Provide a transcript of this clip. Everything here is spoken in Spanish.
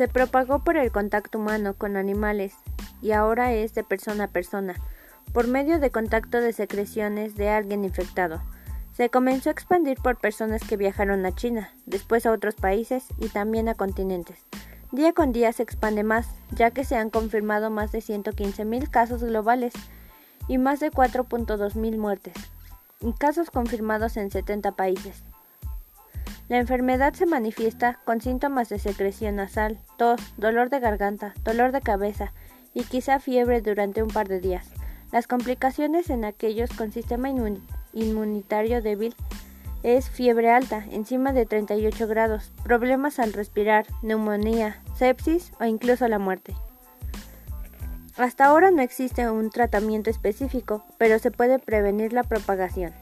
Se propagó por el contacto humano con animales y ahora es de persona a persona, por medio de contacto de secreciones de alguien infectado. Se comenzó a expandir por personas que viajaron a China, después a otros países y también a continentes. Día con día se expande más, ya que se han confirmado más de 115.000 casos globales y más de 4.2 mil muertes, y casos confirmados en 70 países. La enfermedad se manifiesta con síntomas de secreción nasal, tos, dolor de garganta, dolor de cabeza y quizá fiebre durante un par de días. Las complicaciones en aquellos con sistema inmunitario débil es fiebre alta, encima de 38 grados, problemas al respirar, neumonía, sepsis o incluso la muerte. Hasta ahora no existe un tratamiento específico, pero se puede prevenir la propagación.